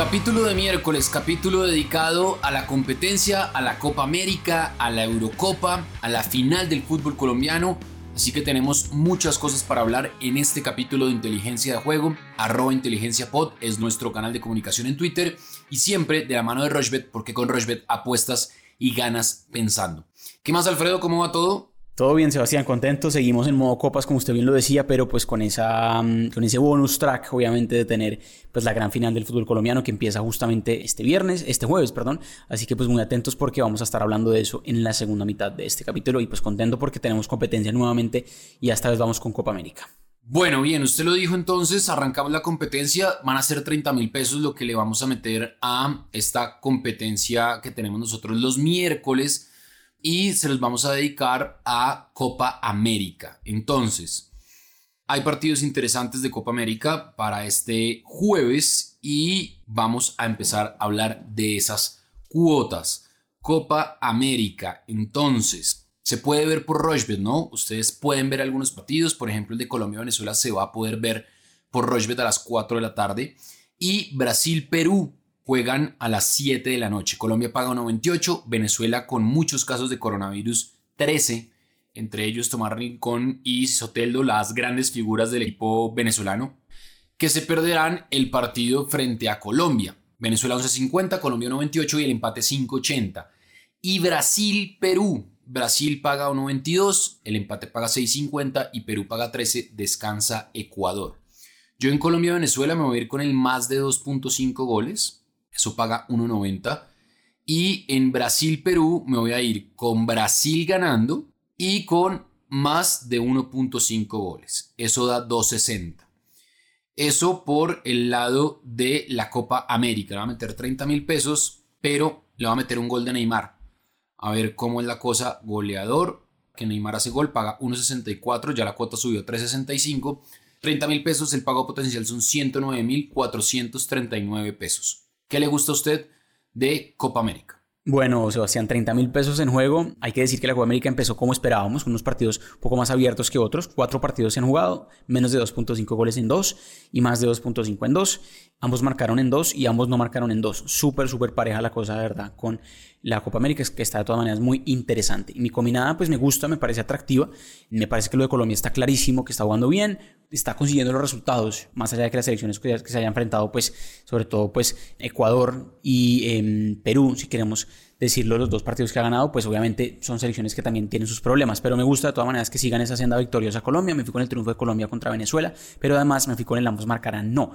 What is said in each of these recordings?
Capítulo de miércoles, capítulo dedicado a la competencia, a la Copa América, a la Eurocopa, a la final del fútbol colombiano. Así que tenemos muchas cosas para hablar en este capítulo de inteligencia de juego. Arroba inteligencia pod es nuestro canal de comunicación en Twitter y siempre de la mano de Rochbet porque con Rochbet apuestas y ganas pensando. ¿Qué más Alfredo? ¿Cómo va todo? Todo bien, Sebastián, contento. Seguimos en modo copas, como usted bien lo decía, pero pues con, esa, mm, con ese bonus track, obviamente, de tener pues la gran final del fútbol colombiano que empieza justamente este viernes, este jueves, perdón. Así que pues muy atentos porque vamos a estar hablando de eso en la segunda mitad de este capítulo y pues contento porque tenemos competencia nuevamente y esta vez vamos con Copa América. Bueno, bien, usted lo dijo entonces, arrancamos la competencia, van a ser 30 mil pesos lo que le vamos a meter a esta competencia que tenemos nosotros los miércoles y se los vamos a dedicar a Copa América. Entonces, hay partidos interesantes de Copa América para este jueves y vamos a empezar a hablar de esas cuotas. Copa América, entonces, se puede ver por Rochbet, ¿no? Ustedes pueden ver algunos partidos, por ejemplo, el de Colombia-Venezuela se va a poder ver por Rochbet a las 4 de la tarde y Brasil-Perú juegan a las 7 de la noche. Colombia paga 98, Venezuela con muchos casos de coronavirus 13, entre ellos Tomás Rincón y Soteldo, las grandes figuras del equipo venezolano, que se perderán el partido frente a Colombia. Venezuela 11.50, Colombia 98 y el empate 5.80. Y Brasil-Perú. Brasil paga 1.22, el empate paga 6.50 y Perú paga 13, descansa Ecuador. Yo en Colombia-Venezuela me voy a ir con el más de 2.5 goles eso paga 1.90. Y en Brasil-Perú me voy a ir con Brasil ganando y con más de 1.5 goles. Eso da 2.60. Eso por el lado de la Copa América. Le va a meter 30 mil pesos, pero le va a meter un gol de Neymar. A ver cómo es la cosa. Goleador, que Neymar hace gol, paga 1.64, ya la cuota subió a 3.65. 30 mil pesos, el pago potencial son 109 mil 439 pesos. ¿Qué le gusta a usted de Copa América? Bueno, Sebastián, 30 mil pesos en juego. Hay que decir que la Copa América empezó como esperábamos, con unos partidos un poco más abiertos que otros. Cuatro partidos se han jugado, menos de 2.5 goles en dos y más de 2.5 en dos. Ambos marcaron en dos y ambos no marcaron en dos. Súper, súper pareja la cosa, de verdad, con la Copa América, que está de todas maneras muy interesante. Y mi combinada, pues me gusta, me parece atractiva. Me parece que lo de Colombia está clarísimo, que está jugando bien, está consiguiendo los resultados, más allá de que las elecciones que se hayan enfrentado, pues, sobre todo, pues, Ecuador y em, Perú, si queremos decirlo, los dos partidos que ha ganado, pues obviamente son selecciones que también tienen sus problemas, pero me gusta de todas maneras que sigan esa senda victoriosa Colombia, me fui con el triunfo de Colombia contra Venezuela, pero además me fui con el ambos marcarán no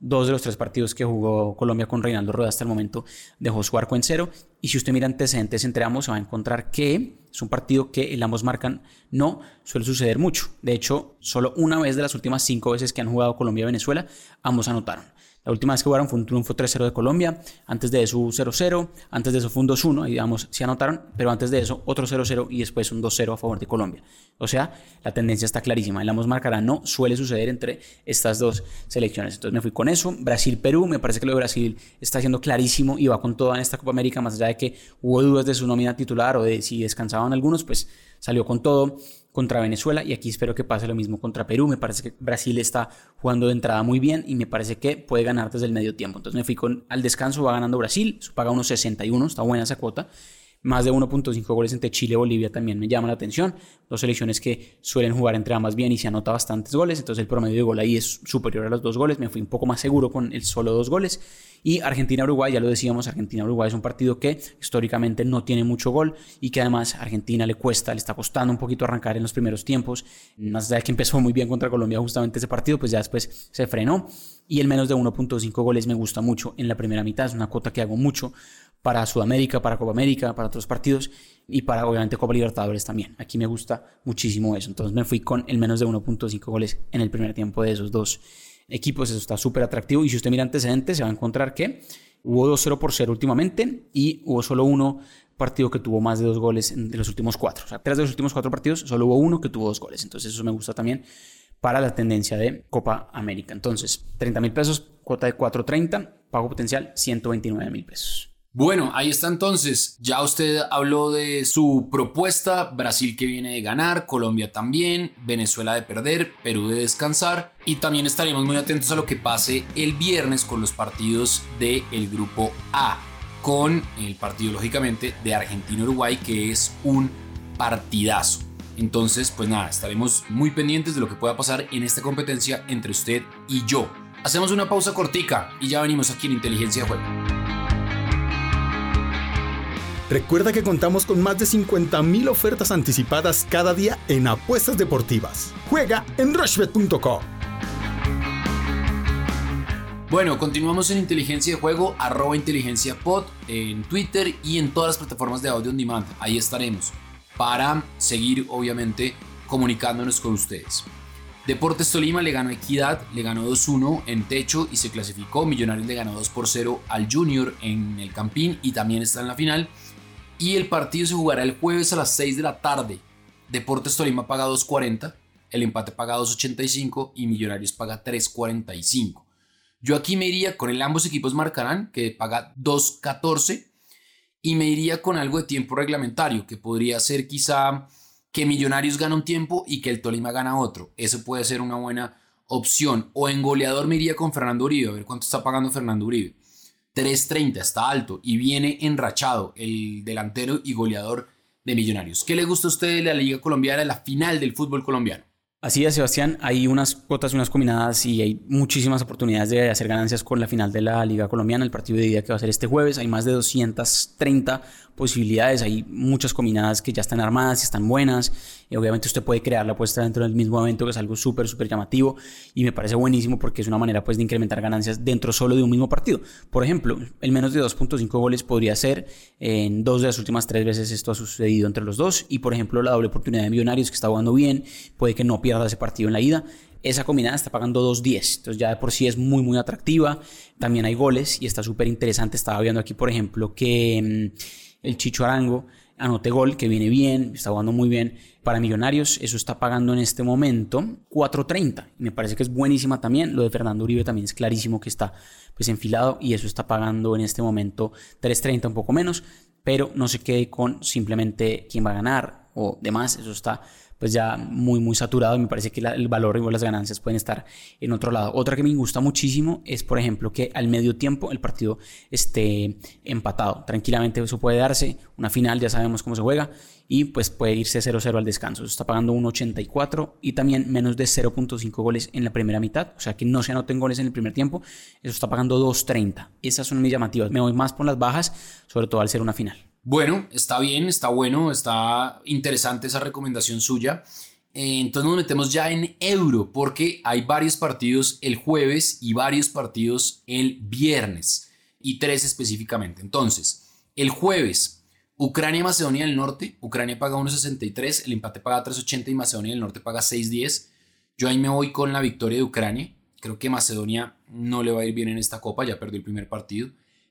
dos de los tres partidos que jugó Colombia con Reinaldo Rueda hasta el momento dejó su arco en cero. Y si usted mira antecedentes entre ambos, se va a encontrar que es un partido que el ambos marcan no suele suceder mucho. De hecho, solo una vez de las últimas cinco veces que han jugado Colombia y Venezuela, ambos anotaron. La última vez que jugaron fue un triunfo 3-0 de Colombia, antes de eso 0-0, antes de eso fue un 2-1, y digamos, sí anotaron, pero antes de eso otro 0-0 y después un 2-0 a favor de Colombia. O sea, la tendencia está clarísima. El ambos marcará no suele suceder entre estas dos selecciones. Entonces me fui con eso. Brasil-Perú, me parece que lo de Brasil está siendo clarísimo y va con toda en esta Copa América, más allá de que hubo dudas de su nómina titular o de si descansaban algunos, pues salió con todo contra Venezuela y aquí espero que pase lo mismo contra Perú. Me parece que Brasil está jugando de entrada muy bien y me parece que puede ganar desde el medio tiempo. Entonces me fui con al descanso, va ganando Brasil, su paga unos 61, está buena esa cuota. Más de 1.5 goles entre Chile y Bolivia también me llama la atención. Dos selecciones que suelen jugar entre ambas bien y se anota bastantes goles. Entonces el promedio de gol ahí es superior a los dos goles. Me fui un poco más seguro con el solo dos goles. Y Argentina-Uruguay, ya lo decíamos, Argentina-Uruguay es un partido que históricamente no tiene mucho gol y que además a Argentina le cuesta, le está costando un poquito arrancar en los primeros tiempos. Más allá de que empezó muy bien contra Colombia justamente ese partido, pues ya después se frenó. Y el menos de 1.5 goles me gusta mucho en la primera mitad, es una cuota que hago mucho para Sudamérica, para Copa América, para otros partidos y para obviamente Copa Libertadores también. Aquí me gusta muchísimo eso. Entonces me fui con el menos de 1.5 goles en el primer tiempo de esos dos equipos. Eso está súper atractivo. Y si usted mira antecedentes, se va a encontrar que hubo 2-0 por 0 últimamente y hubo solo uno partido que tuvo más de dos goles de los últimos cuatro. O sea, tres de los últimos cuatro partidos, solo hubo uno que tuvo dos goles. Entonces eso me gusta también para la tendencia de Copa América. Entonces, 30 mil pesos, cuota de 4.30, pago potencial 129 mil pesos. Bueno, ahí está entonces. Ya usted habló de su propuesta, Brasil que viene de ganar, Colombia también, Venezuela de perder, Perú de descansar y también estaremos muy atentos a lo que pase el viernes con los partidos del el grupo A, con el partido lógicamente de Argentina-Uruguay que es un partidazo. Entonces, pues nada, estaremos muy pendientes de lo que pueda pasar en esta competencia entre usted y yo. Hacemos una pausa cortica y ya venimos aquí en Inteligencia de Juego. Recuerda que contamos con más de 50.000 ofertas anticipadas cada día en apuestas deportivas. Juega en rushbet.com. Bueno, continuamos en Inteligencia de Juego, arroba inteligencia pod, en Twitter y en todas las plataformas de audio on demand. Ahí estaremos para seguir, obviamente, comunicándonos con ustedes. Deportes Tolima le ganó Equidad, le ganó 2-1 en techo y se clasificó. Millonarios le ganó 2 0 al Junior en el Campín y también está en la final. Y el partido se jugará el jueves a las 6 de la tarde. Deportes Tolima paga 2.40, el empate paga 2.85 y Millonarios paga 3.45. Yo aquí me iría con el ambos equipos marcarán, que paga 2.14, y me iría con algo de tiempo reglamentario, que podría ser quizá que Millonarios gana un tiempo y que el Tolima gana otro. Eso puede ser una buena opción. O en goleador me iría con Fernando Uribe, a ver cuánto está pagando Fernando Uribe. 3.30, está alto y viene enrachado el delantero y goleador de Millonarios. ¿Qué le gusta a usted de la Liga Colombiana, la final del fútbol colombiano? Así es, Sebastián. Hay unas cuotas y unas combinadas y hay muchísimas oportunidades de hacer ganancias con la final de la Liga Colombiana, el partido de día que va a ser este jueves. Hay más de 230 posibilidades, hay muchas combinadas que ya están armadas y están buenas. Y obviamente usted puede crear la apuesta dentro del mismo evento, que es algo súper, súper llamativo y me parece buenísimo porque es una manera pues de incrementar ganancias dentro solo de un mismo partido. Por ejemplo, el menos de 2.5 goles podría ser en dos de las últimas tres veces esto ha sucedido entre los dos y por ejemplo la doble oportunidad de Millonarios que está jugando bien, puede que no pierda ese partido en la ida esa combinada está pagando 2.10. Entonces ya de por sí es muy, muy atractiva. También hay goles y está súper interesante. Estaba viendo aquí, por ejemplo, que mm, el Chicho Arango anote gol, que viene bien, está jugando muy bien para Millonarios. Eso está pagando en este momento 4.30. Me parece que es buenísima también. Lo de Fernando Uribe también es clarísimo que está pues enfilado y eso está pagando en este momento 3.30, un poco menos. Pero no se quede con simplemente quién va a ganar o demás. Eso está pues ya muy, muy saturado y me parece que el valor y las ganancias pueden estar en otro lado. Otra que me gusta muchísimo es, por ejemplo, que al medio tiempo el partido esté empatado. Tranquilamente eso puede darse. Una final ya sabemos cómo se juega y pues puede irse 0-0 al descanso. Eso está pagando 1.84 y también menos de 0.5 goles en la primera mitad. O sea que no se anoten goles en el primer tiempo. Eso está pagando 2.30. Esas son mis llamativas. Me voy más por las bajas, sobre todo al ser una final. Bueno, está bien, está bueno, está interesante esa recomendación suya. Eh, entonces nos metemos ya en euro porque hay varios partidos el jueves y varios partidos el viernes y tres específicamente. Entonces, el jueves, Ucrania-Macedonia del Norte, Ucrania paga 1.63, el empate paga 3.80 y Macedonia del Norte paga 6.10. Yo ahí me voy con la victoria de Ucrania. Creo que Macedonia no le va a ir bien en esta copa, ya perdió el primer partido.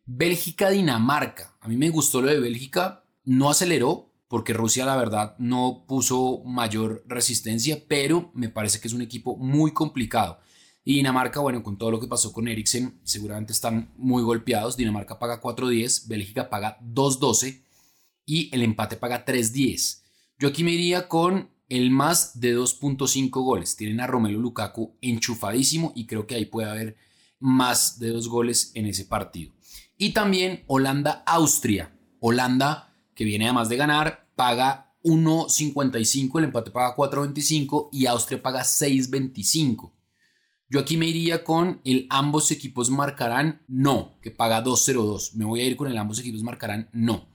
Bélgica-Dinamarca. A mí me gustó lo de Bélgica. No aceleró porque Rusia la verdad no puso mayor resistencia, pero me parece que es un equipo muy complicado. Y Dinamarca, bueno, con todo lo que pasó con Eriksen, seguramente están muy golpeados. Dinamarca paga 4.10, Bélgica paga 2.12 y el empate paga 3.10. Yo aquí me iría con el más de 2.5 goles. Tienen a Romelu Lukaku enchufadísimo y creo que ahí puede haber más de dos goles en ese partido. Y también Holanda-Austria. Holanda, que viene además de ganar, paga 1.55, el empate paga 4.25 y Austria paga 6.25. Yo aquí me iría con el ambos equipos marcarán no, que paga 2.02. Me voy a ir con el ambos equipos marcarán no.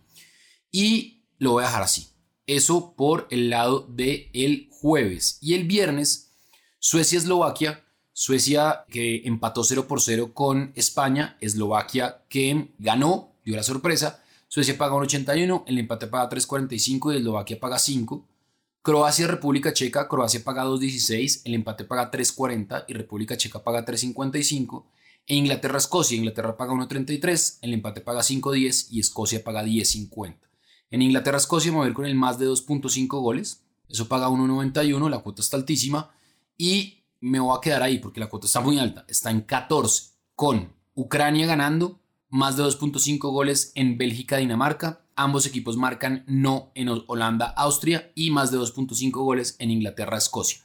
Y lo voy a dejar así. Eso por el lado del el jueves. Y el viernes, Suecia-Eslovaquia Suecia que empató 0 por 0 con España, Eslovaquia que ganó, dio la sorpresa, Suecia paga 1.81, el empate paga 3.45 y Eslovaquia paga 5. Croacia, República Checa, Croacia paga 2.16, el empate paga 3.40 y República Checa paga 3.55. E Inglaterra, Escocia, Inglaterra paga 1.33, el empate paga 5.10 y Escocia paga 10.50. En Inglaterra, Escocia me con el más de 2.5 goles, eso paga 1.91, la cuota está altísima. Y me voy a quedar ahí porque la cuota está muy alta. Está en 14 con Ucrania ganando, más de 2.5 goles en Bélgica-Dinamarca. Ambos equipos marcan no en Holanda-Austria y más de 2.5 goles en Inglaterra-Escocia.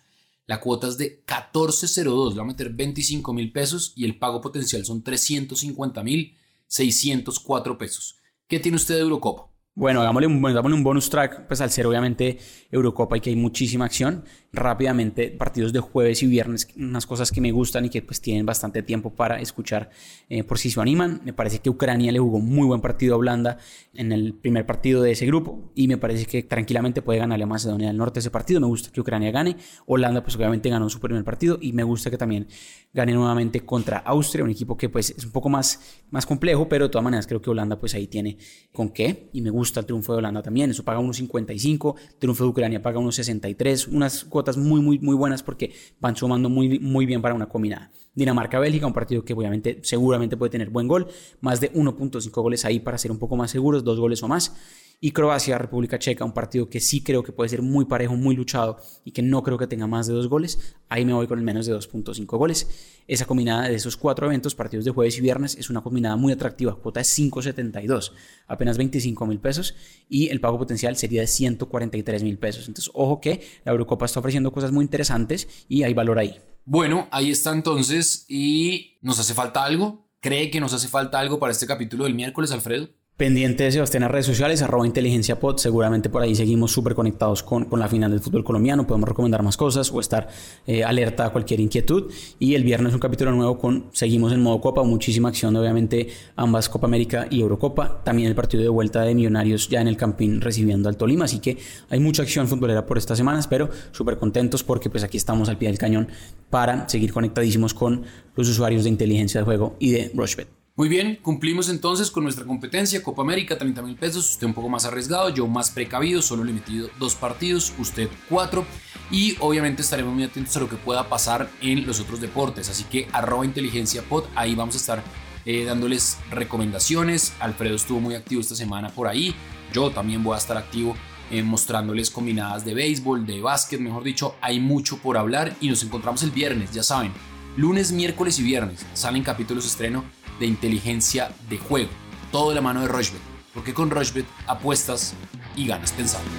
La cuota es de 14.02, le va a meter 25 mil pesos y el pago potencial son 350 mil 604 pesos. ¿Qué tiene usted de Eurocopa? Bueno, hagámosle un, un bonus track, pues al ser obviamente Eurocopa y que hay muchísima acción. Rápidamente, partidos de jueves y viernes, unas cosas que me gustan y que pues tienen bastante tiempo para escuchar eh, por si se animan. Me parece que Ucrania le jugó muy buen partido a Holanda en el primer partido de ese grupo y me parece que tranquilamente puede ganarle a Macedonia del Norte ese partido. Me gusta que Ucrania gane. Holanda pues obviamente ganó su primer partido y me gusta que también gane nuevamente contra Austria, un equipo que pues es un poco más, más complejo, pero de todas maneras creo que Holanda pues ahí tiene con qué y me gusta el triunfo de Holanda también, eso paga unos 55, triunfo de Ucrania paga unos 63, unas cuotas muy, muy, muy buenas porque van sumando muy, muy bien para una combinada. Dinamarca-Bélgica, un partido que obviamente seguramente puede tener buen gol, más de 1.5 goles ahí para ser un poco más seguros, dos goles o más y Croacia, República Checa, un partido que sí creo que puede ser muy parejo, muy luchado y que no creo que tenga más de dos goles. Ahí me voy con el menos de 2.5 goles. Esa combinada de esos cuatro eventos, partidos de jueves y viernes, es una combinada muy atractiva. Cuota es 5.72, apenas 25 mil pesos y el pago potencial sería de 143 mil pesos. Entonces, ojo que la Eurocopa está ofreciendo cosas muy interesantes y hay valor ahí. Bueno, ahí está entonces. ¿Y nos hace falta algo? ¿Cree que nos hace falta algo para este capítulo del miércoles, Alfredo? Pendiente de Sebastián en redes sociales, arroba inteligencia pod. Seguramente por ahí seguimos súper conectados con, con, la final del fútbol colombiano. Podemos recomendar más cosas o estar eh, alerta a cualquier inquietud. Y el viernes un capítulo nuevo con seguimos en modo Copa. Muchísima acción, obviamente, ambas Copa América y Eurocopa. También el partido de vuelta de Millonarios ya en el Campín recibiendo al Tolima. Así que hay mucha acción futbolera por estas semanas, pero súper contentos porque pues aquí estamos al pie del cañón para seguir conectadísimos con los usuarios de inteligencia de juego y de Rushbet. Muy bien, cumplimos entonces con nuestra competencia. Copa América, 30 mil pesos. Usted un poco más arriesgado, yo más precavido. Solo le he metido dos partidos, usted cuatro. Y obviamente estaremos muy atentos a lo que pueda pasar en los otros deportes. Así que arroba inteligencia pod, ahí vamos a estar eh, dándoles recomendaciones. Alfredo estuvo muy activo esta semana por ahí. Yo también voy a estar activo eh, mostrándoles combinadas de béisbol, de básquet, mejor dicho. Hay mucho por hablar y nos encontramos el viernes, ya saben. Lunes, miércoles y viernes salen capítulos estreno de inteligencia de juego. Todo de la mano de Rochbet. Porque con Rochbet apuestas y ganas pensando.